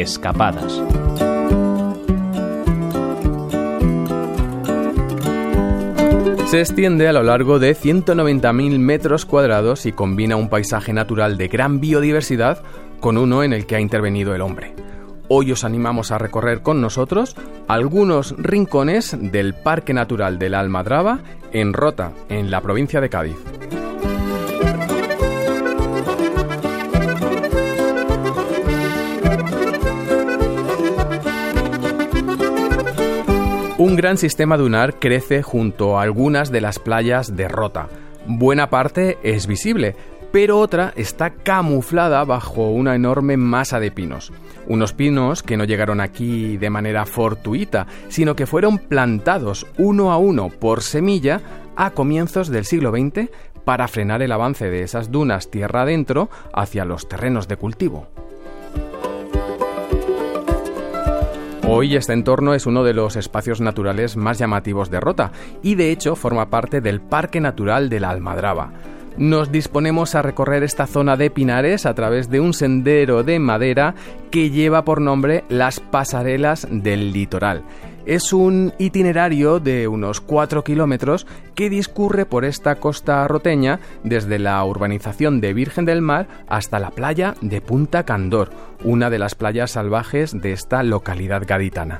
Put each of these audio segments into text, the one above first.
Escapadas. Se extiende a lo largo de 190.000 metros cuadrados y combina un paisaje natural de gran biodiversidad con uno en el que ha intervenido el hombre. Hoy os animamos a recorrer con nosotros algunos rincones del Parque Natural del Almadraba en Rota, en la provincia de Cádiz. Un gran sistema dunar crece junto a algunas de las playas de Rota. Buena parte es visible, pero otra está camuflada bajo una enorme masa de pinos. Unos pinos que no llegaron aquí de manera fortuita, sino que fueron plantados uno a uno por semilla a comienzos del siglo XX para frenar el avance de esas dunas tierra adentro hacia los terrenos de cultivo. Hoy este entorno es uno de los espacios naturales más llamativos de Rota y de hecho forma parte del Parque Natural de la Almadraba. Nos disponemos a recorrer esta zona de pinares a través de un sendero de madera que lleva por nombre las Pasarelas del Litoral es un itinerario de unos 4 kilómetros que discurre por esta costa roteña desde la urbanización de Virgen del Mar hasta la playa de Punta Candor, una de las playas salvajes de esta localidad gaditana.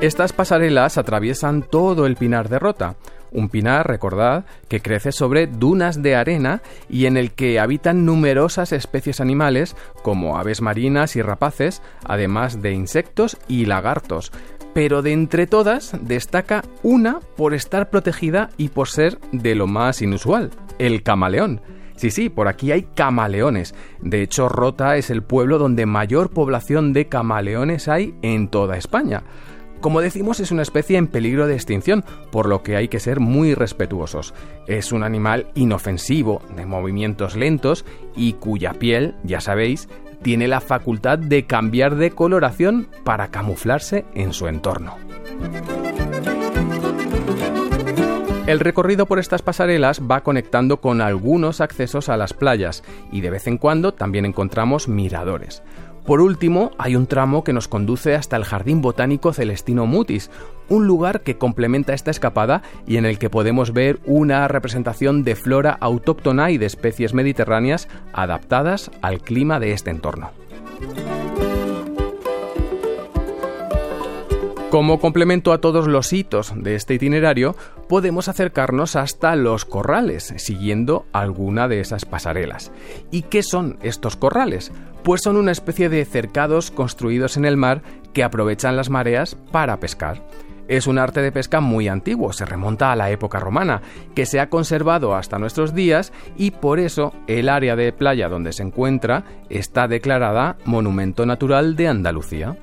Estas pasarelas atraviesan todo el Pinar de Rota, un pinar, recordad, que crece sobre dunas de arena y en el que habitan numerosas especies animales como aves marinas y rapaces, además de insectos y lagartos. Pero de entre todas destaca una por estar protegida y por ser de lo más inusual, el camaleón. Sí, sí, por aquí hay camaleones. De hecho, Rota es el pueblo donde mayor población de camaleones hay en toda España. Como decimos, es una especie en peligro de extinción, por lo que hay que ser muy respetuosos. Es un animal inofensivo, de movimientos lentos y cuya piel, ya sabéis, tiene la facultad de cambiar de coloración para camuflarse en su entorno. El recorrido por estas pasarelas va conectando con algunos accesos a las playas y de vez en cuando también encontramos miradores. Por último, hay un tramo que nos conduce hasta el Jardín Botánico Celestino Mutis, un lugar que complementa esta escapada y en el que podemos ver una representación de flora autóctona y de especies mediterráneas adaptadas al clima de este entorno. Como complemento a todos los hitos de este itinerario, podemos acercarnos hasta los corrales, siguiendo alguna de esas pasarelas. ¿Y qué son estos corrales? Pues son una especie de cercados construidos en el mar que aprovechan las mareas para pescar. Es un arte de pesca muy antiguo, se remonta a la época romana, que se ha conservado hasta nuestros días y por eso el área de playa donde se encuentra está declarada Monumento Natural de Andalucía.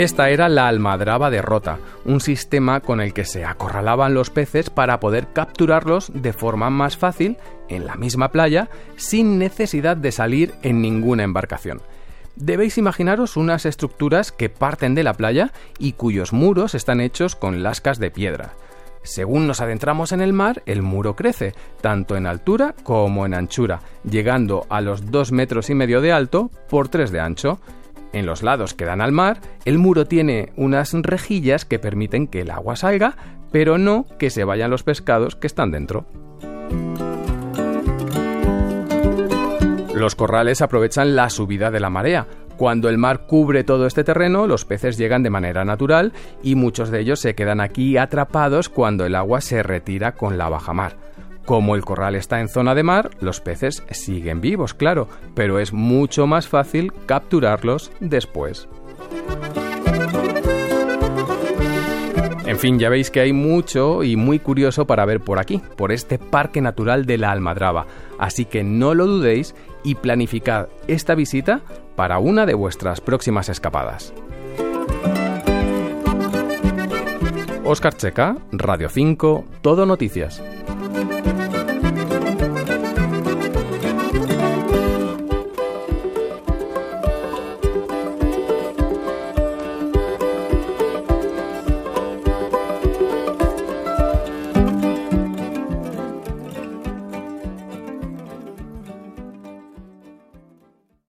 Esta era la almadraba de rota, un sistema con el que se acorralaban los peces para poder capturarlos de forma más fácil en la misma playa sin necesidad de salir en ninguna embarcación. Debéis imaginaros unas estructuras que parten de la playa y cuyos muros están hechos con lascas de piedra. Según nos adentramos en el mar, el muro crece, tanto en altura como en anchura, llegando a los 2 metros y medio de alto por 3 de ancho, en los lados que dan al mar, el muro tiene unas rejillas que permiten que el agua salga, pero no que se vayan los pescados que están dentro. Los corrales aprovechan la subida de la marea. Cuando el mar cubre todo este terreno, los peces llegan de manera natural y muchos de ellos se quedan aquí atrapados cuando el agua se retira con la bajamar. Como el corral está en zona de mar, los peces siguen vivos, claro, pero es mucho más fácil capturarlos después. En fin, ya veis que hay mucho y muy curioso para ver por aquí, por este Parque Natural de la Almadraba, así que no lo dudéis y planificad esta visita para una de vuestras próximas escapadas. Oscar Checa, Radio 5, Todo Noticias.